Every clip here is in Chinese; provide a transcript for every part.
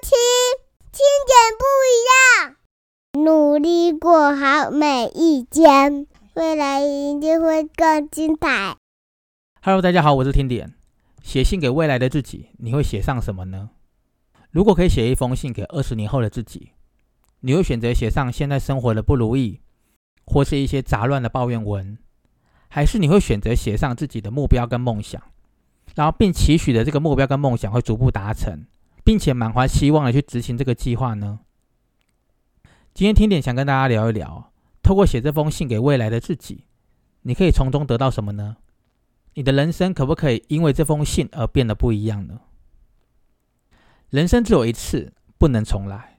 听，听点不一样，努力过好每一天，未来一定会更精彩。Hello，大家好，我是听点。写信给未来的自己，你会写上什么呢？如果可以写一封信给二十年后的自己，你会选择写上现在生活的不如意，或是一些杂乱的抱怨文，还是你会选择写上自己的目标跟梦想，然后并期许的这个目标跟梦想会逐步达成，并且满怀希望的去执行这个计划呢？今天听点想跟大家聊一聊，透过写这封信给未来的自己，你可以从中得到什么呢？你的人生可不可以因为这封信而变得不一样呢？人生只有一次，不能重来。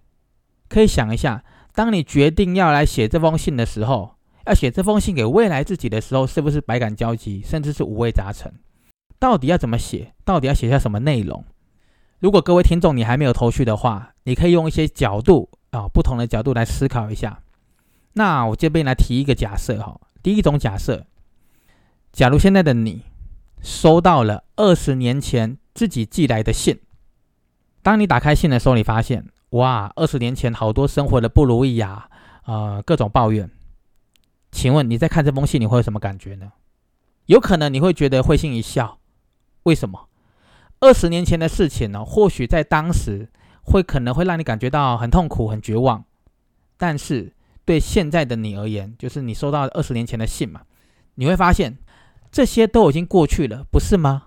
可以想一下，当你决定要来写这封信的时候，要写这封信给未来自己的时候，是不是百感交集，甚至是五味杂陈？到底要怎么写？到底要写下什么内容？如果各位听众你还没有头绪的话，你可以用一些角度啊，不同的角度来思考一下。那我这边来提一个假设哈，第一种假设。假如现在的你收到了二十年前自己寄来的信，当你打开信的时候，你发现哇，二十年前好多生活的不如意呀、啊，呃，各种抱怨。请问你在看这封信，你会有什么感觉呢？有可能你会觉得会心一笑，为什么？二十年前的事情呢，或许在当时会可能会让你感觉到很痛苦、很绝望，但是对现在的你而言，就是你收到二十年前的信嘛，你会发现。这些都已经过去了，不是吗？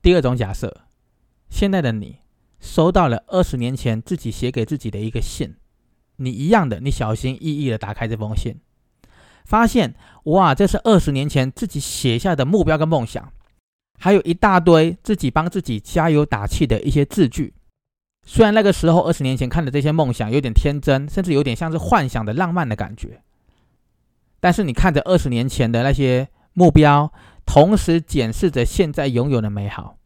第二种假设，现在的你收到了二十年前自己写给自己的一个信，你一样的，你小心翼翼的打开这封信，发现哇，这是二十年前自己写下的目标跟梦想，还有一大堆自己帮自己加油打气的一些字句。虽然那个时候二十年前看的这些梦想有点天真，甚至有点像是幻想的浪漫的感觉，但是你看着二十年前的那些。目标，同时检视着现在拥有的美好，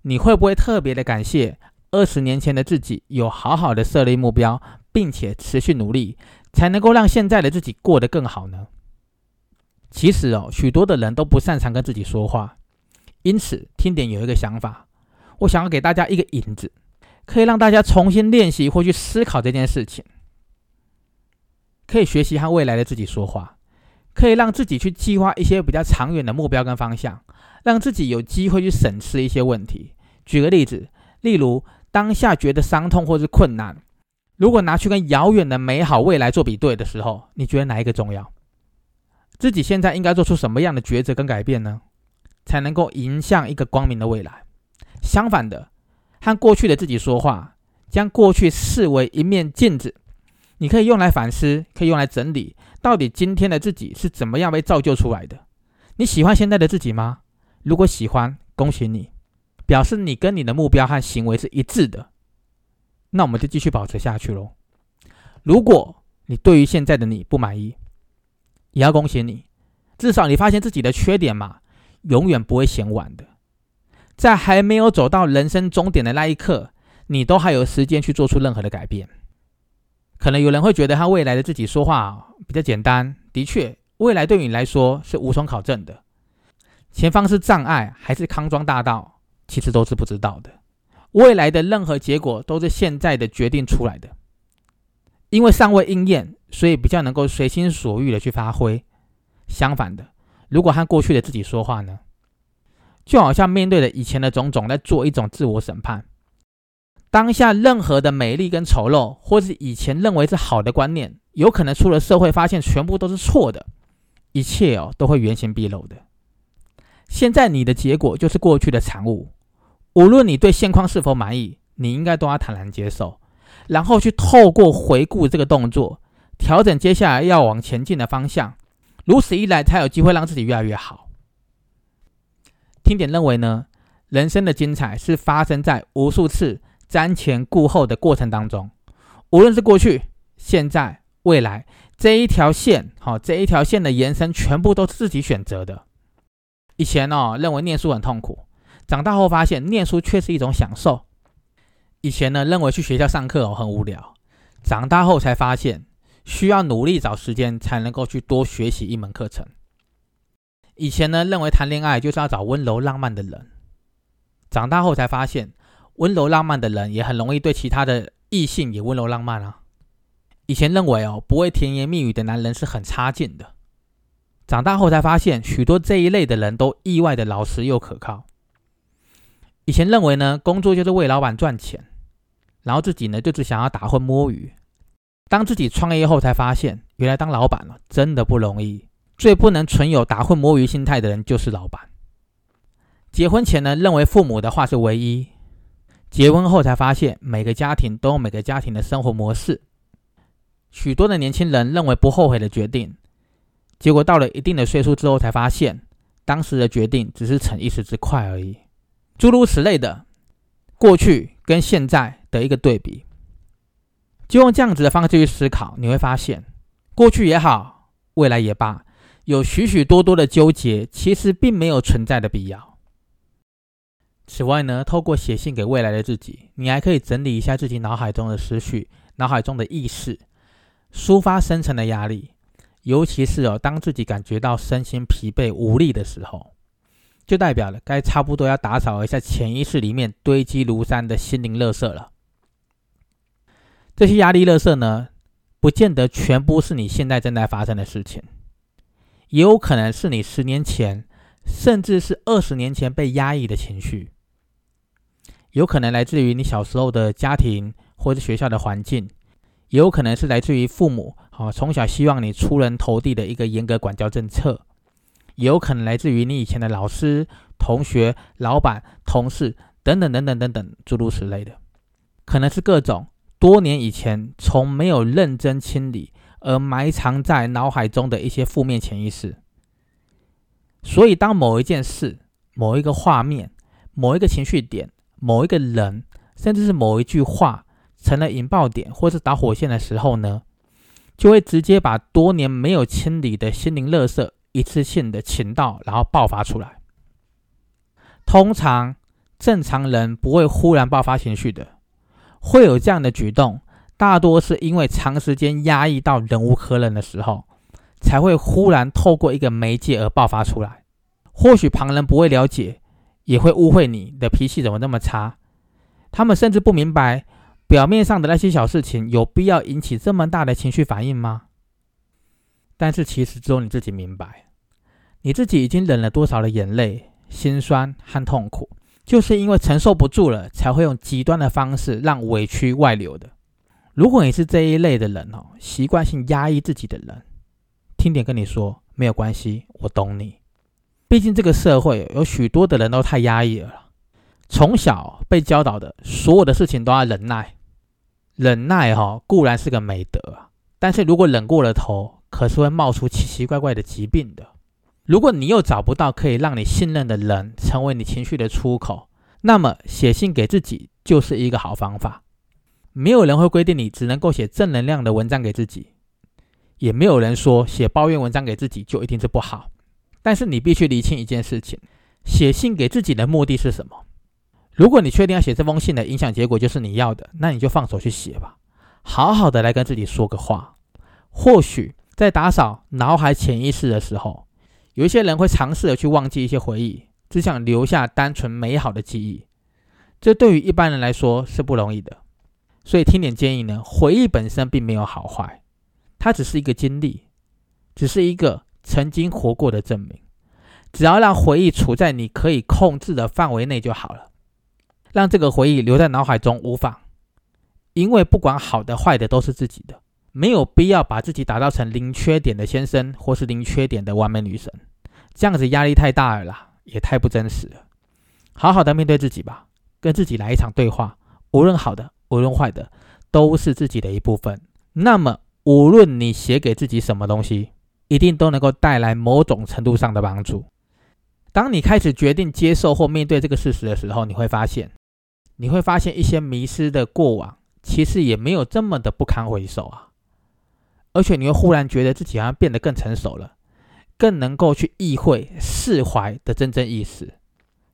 你会不会特别的感谢二十年前的自己有好好的设立目标，并且持续努力，才能够让现在的自己过得更好呢？其实哦，许多的人都不擅长跟自己说话，因此听点有一个想法，我想要给大家一个引子，可以让大家重新练习或去思考这件事情，可以学习和未来的自己说话。可以让自己去计划一些比较长远的目标跟方向，让自己有机会去审视一些问题。举个例子，例如当下觉得伤痛或是困难，如果拿去跟遥远的美好未来做比对的时候，你觉得哪一个重要？自己现在应该做出什么样的抉择跟改变呢，才能够迎向一个光明的未来？相反的，和过去的自己说话，将过去视为一面镜子，你可以用来反思，可以用来整理。到底今天的自己是怎么样被造就出来的？你喜欢现在的自己吗？如果喜欢，恭喜你，表示你跟你的目标和行为是一致的。那我们就继续保持下去喽。如果你对于现在的你不满意，也要恭喜你，至少你发现自己的缺点嘛，永远不会嫌晚的。在还没有走到人生终点的那一刻，你都还有时间去做出任何的改变。可能有人会觉得他未来的自己说话比较简单，的确，未来对你来说是无从考证的。前方是障碍还是康庄大道，其实都是不知道的。未来的任何结果都是现在的决定出来的，因为尚未应验，所以比较能够随心所欲的去发挥。相反的，如果和过去的自己说话呢，就好像面对着以前的种种，在做一种自我审判。当下任何的美丽跟丑陋，或是以前认为是好的观念，有可能出了社会发现全部都是错的，一切哦都会原形毕露的。现在你的结果就是过去的产物，无论你对现况是否满意，你应该都要坦然接受，然后去透过回顾这个动作，调整接下来要往前进的方向，如此一来才有机会让自己越来越好。听点认为呢，人生的精彩是发生在无数次。瞻前顾后的过程当中，无论是过去、现在、未来这一条线，好、哦、这一条线的延伸，全部都是自己选择的。以前哦，认为念书很痛苦，长大后发现念书却是一种享受。以前呢，认为去学校上课哦很无聊，长大后才发现需要努力找时间才能够去多学习一门课程。以前呢，认为谈恋爱就是要找温柔浪漫的人，长大后才发现。温柔浪漫的人也很容易对其他的异性也温柔浪漫啊。以前认为哦，不会甜言蜜语的男人是很差劲的。长大后才发现，许多这一类的人都意外的老实又可靠。以前认为呢，工作就是为老板赚钱，然后自己呢就只想要打混摸鱼。当自己创业后，才发现原来当老板了真的不容易。最不能存有打混摸鱼心态的人就是老板。结婚前呢，认为父母的话是唯一；结婚后才发现，每个家庭都有每个家庭的生活模式。许多的年轻人认为不后悔的决定，结果到了一定的岁数之后，才发现当时的决定只是逞一时之快而已。诸如此类的，过去跟现在的一个对比，就用这样子的方式去思考，你会发现，过去也好，未来也罢，有许许多多的纠结，其实并没有存在的必要。此外呢，透过写信给未来的自己，你还可以整理一下自己脑海中的思绪、脑海中的意识。抒发深层的压力，尤其是哦，当自己感觉到身心疲惫无力的时候，就代表了该差不多要打扫一下潜意识里面堆积如山的心灵垃圾了。这些压力垃圾呢，不见得全部是你现在正在发生的事情，也有可能是你十年前，甚至是二十年前被压抑的情绪，有可能来自于你小时候的家庭或者学校的环境。也有可能是来自于父母，啊，从小希望你出人头地的一个严格管教政策；也有可能来自于你以前的老师、同学、老板、同事等等等等等等诸如此类的，可能是各种多年以前从没有认真清理而埋藏在脑海中的一些负面潜意识。所以，当某一件事、某一个画面、某一个情绪点、某一个人，甚至是某一句话，成了引爆点或是导火线的时候呢，就会直接把多年没有清理的心灵垃圾一次性的倾倒，然后爆发出来。通常正常人不会忽然爆发情绪的，会有这样的举动，大多是因为长时间压抑到忍无可忍的时候，才会忽然透过一个媒介而爆发出来。或许旁人不会了解，也会误会你的脾气怎么那么差，他们甚至不明白。表面上的那些小事情，有必要引起这么大的情绪反应吗？但是其实只有你自己明白，你自己已经忍了多少的眼泪、心酸和痛苦，就是因为承受不住了，才会用极端的方式让委屈外流的。如果你是这一类的人哦，习惯性压抑自己的人，听点跟你说没有关系，我懂你。毕竟这个社会有许多的人都太压抑了，从小被教导的所有的事情都要忍耐。忍耐哈固然是个美德，但是如果忍过了头，可是会冒出奇奇怪怪的疾病的。如果你又找不到可以让你信任的人成为你情绪的出口，那么写信给自己就是一个好方法。没有人会规定你只能够写正能量的文章给自己，也没有人说写抱怨文章给自己就一定是不好。但是你必须理清一件事情：写信给自己的目的是什么？如果你确定要写这封信的影响结果就是你要的，那你就放手去写吧，好好的来跟自己说个话。或许在打扫脑海潜意识的时候，有一些人会尝试的去忘记一些回忆，只想留下单纯美好的记忆。这对于一般人来说是不容易的。所以听点建议呢，回忆本身并没有好坏，它只是一个经历，只是一个曾经活过的证明。只要让回忆处在你可以控制的范围内就好了。让这个回忆留在脑海中无妨，因为不管好的坏的都是自己的，没有必要把自己打造成零缺点的先生或是零缺点的完美女神，这样子压力太大了啦，也太不真实了。好好的面对自己吧，跟自己来一场对话，无论好的，无论坏的，都是自己的一部分。那么，无论你写给自己什么东西，一定都能够带来某种程度上的帮助。当你开始决定接受或面对这个事实的时候，你会发现。你会发现一些迷失的过往，其实也没有这么的不堪回首啊！而且你会忽然觉得自己好像变得更成熟了，更能够去意会释怀的真正意思。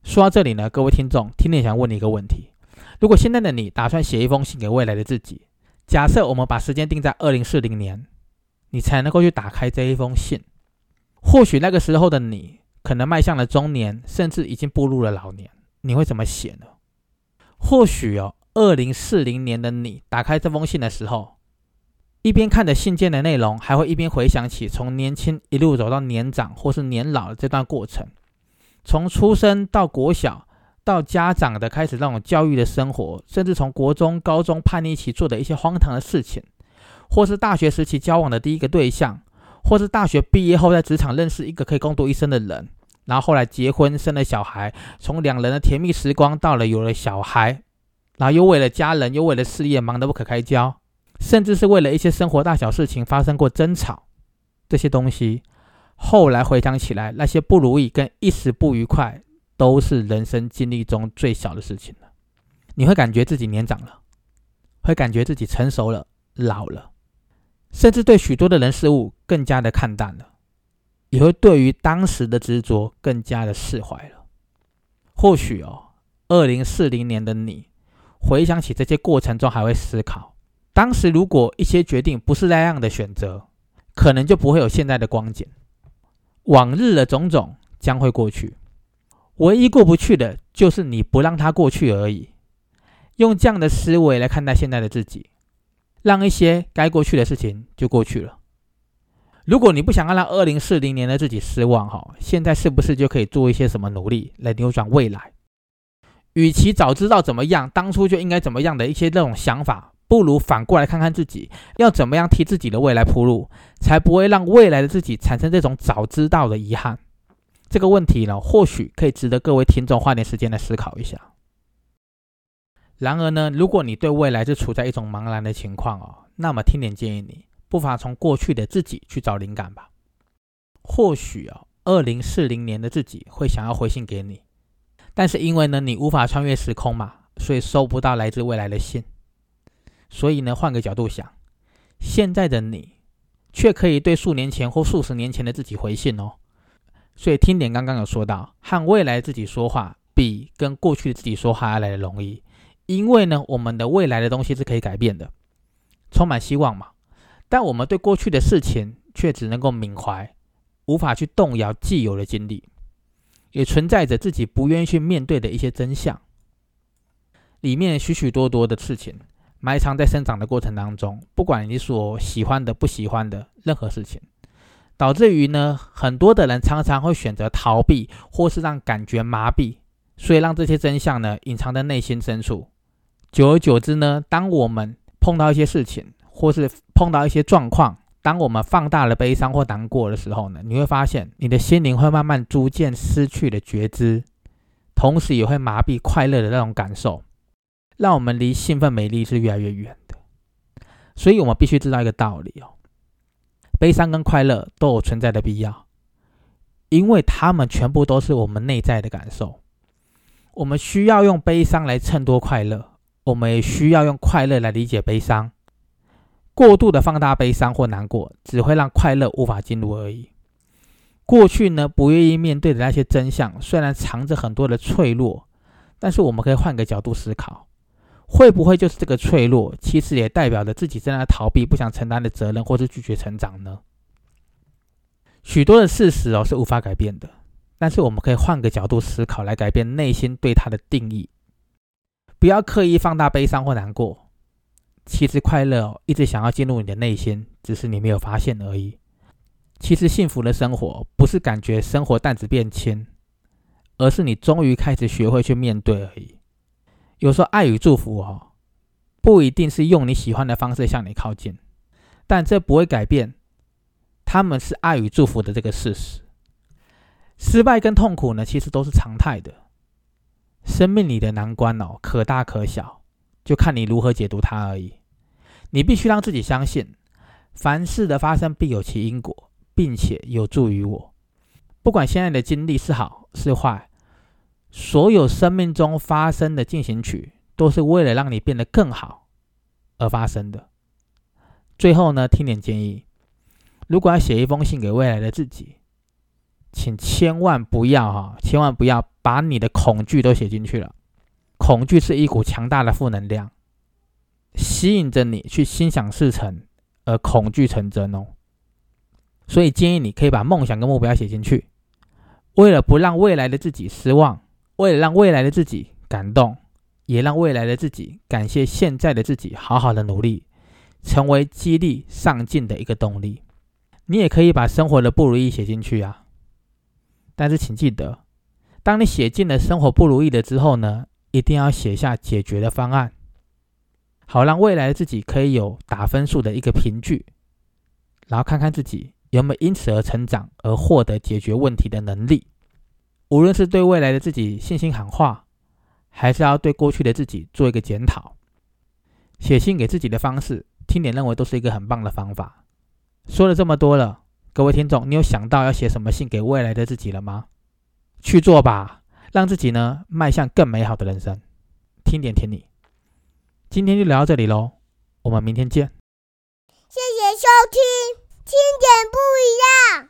说到这里呢，各位听众，听天想问你一个问题：如果现在的你打算写一封信给未来的自己，假设我们把时间定在二零四零年，你才能够去打开这一封信，或许那个时候的你可能迈向了中年，甚至已经步入了老年，你会怎么写呢？或许哦，二零四零年的你打开这封信的时候，一边看着信件的内容，还会一边回想起从年轻一路走到年长或是年老的这段过程，从出生到国小，到家长的开始那种教育的生活，甚至从国中、高中叛逆期做的一些荒唐的事情，或是大学时期交往的第一个对象，或是大学毕业后在职场认识一个可以共度一生的人。然后后来结婚生了小孩，从两人的甜蜜时光到了有了小孩，然后又为了家人又为了事业忙得不可开交，甚至是为了一些生活大小事情发生过争吵，这些东西后来回想起来，那些不如意跟一时不愉快，都是人生经历中最小的事情了。你会感觉自己年长了，会感觉自己成熟了、老了，甚至对许多的人事物更加的看淡了。也会对于当时的执着更加的释怀了。或许哦，二零四零年的你回想起这些过程中，还会思考，当时如果一些决定不是那样的选择，可能就不会有现在的光景。往日的种种将会过去，唯一过不去的就是你不让它过去而已。用这样的思维来看待现在的自己，让一些该过去的事情就过去了。如果你不想要让二零四零年的自己失望，哈，现在是不是就可以做一些什么努力来扭转未来？与其早知道怎么样，当初就应该怎么样的一些这种想法，不如反过来看看自己要怎么样替自己的未来铺路，才不会让未来的自己产生这种早知道的遗憾。这个问题呢，或许可以值得各位听众花点时间来思考一下。然而呢，如果你对未来是处在一种茫然的情况哦，那么听点建议你。不妨从过去的自己去找灵感吧。或许啊，二零四零年的自己会想要回信给你，但是因为呢，你无法穿越时空嘛，所以收不到来自未来的信。所以呢，换个角度想，现在的你却可以对数年前或数十年前的自己回信哦。所以听点刚刚有说到，和未来自己说话比跟过去的自己说话要来的容易，因为呢，我们的未来的东西是可以改变的，充满希望嘛。但我们对过去的事情却只能够缅怀，无法去动摇既有的经历，也存在着自己不愿意去面对的一些真相。里面许许多多的事情埋藏在生长的过程当中，不管你所喜欢的、不喜欢的任何事情，导致于呢，很多的人常常会选择逃避，或是让感觉麻痹，所以让这些真相呢隐藏在内心深处。久而久之呢，当我们碰到一些事情，或是碰到一些状况，当我们放大了悲伤或难过的时候呢，你会发现你的心灵会慢慢逐渐失去了觉知，同时也会麻痹快乐的那种感受，让我们离兴奋美丽是越来越远的。所以，我们必须知道一个道理哦：悲伤跟快乐都有存在的必要，因为它们全部都是我们内在的感受。我们需要用悲伤来衬托快乐，我们也需要用快乐来理解悲伤。过度的放大悲伤或难过，只会让快乐无法进入而已。过去呢，不愿意面对的那些真相，虽然藏着很多的脆弱，但是我们可以换个角度思考，会不会就是这个脆弱，其实也代表着自己正在逃避、不想承担的责任，或是拒绝成长呢？许多的事实哦是无法改变的，但是我们可以换个角度思考，来改变内心对它的定义。不要刻意放大悲伤或难过。其实快乐一直想要进入你的内心，只是你没有发现而已。其实幸福的生活不是感觉生活担子变轻，而是你终于开始学会去面对而已。有时候爱与祝福哦，不一定是用你喜欢的方式向你靠近，但这不会改变他们是爱与祝福的这个事实。失败跟痛苦呢，其实都是常态的。生命里的难关哦，可大可小，就看你如何解读它而已。你必须让自己相信，凡事的发生必有其因果，并且有助于我。不管现在的经历是好是坏，所有生命中发生的进行曲，都是为了让你变得更好而发生的。最后呢，听点建议：如果要写一封信给未来的自己，请千万不要哈，千万不要把你的恐惧都写进去了。恐惧是一股强大的负能量。吸引着你去心想事成，而恐惧成真哦。所以建议你可以把梦想跟目标写进去，为了不让未来的自己失望，为了让未来的自己感动，也让未来的自己感谢现在的自己，好好的努力，成为激励上进的一个动力。你也可以把生活的不如意写进去啊，但是请记得，当你写进了生活不如意的之后呢，一定要写下解决的方案，好让未来的自己可以有打分数的一个凭据，然后看看自己有没有因此而成长，而获得解决问题的能力。无论是对未来的自己信心喊话，还是要对过去的自己做一个检讨，写信给自己的方式，听点认为都是一个很棒的方法。说了这么多了，各位听众，你有想到要写什么信给未来的自己了吗？去做吧，让自己呢迈向更美好的人生。听点听你，今天就聊到这里喽，我们明天见。谢谢收听，听点不一样。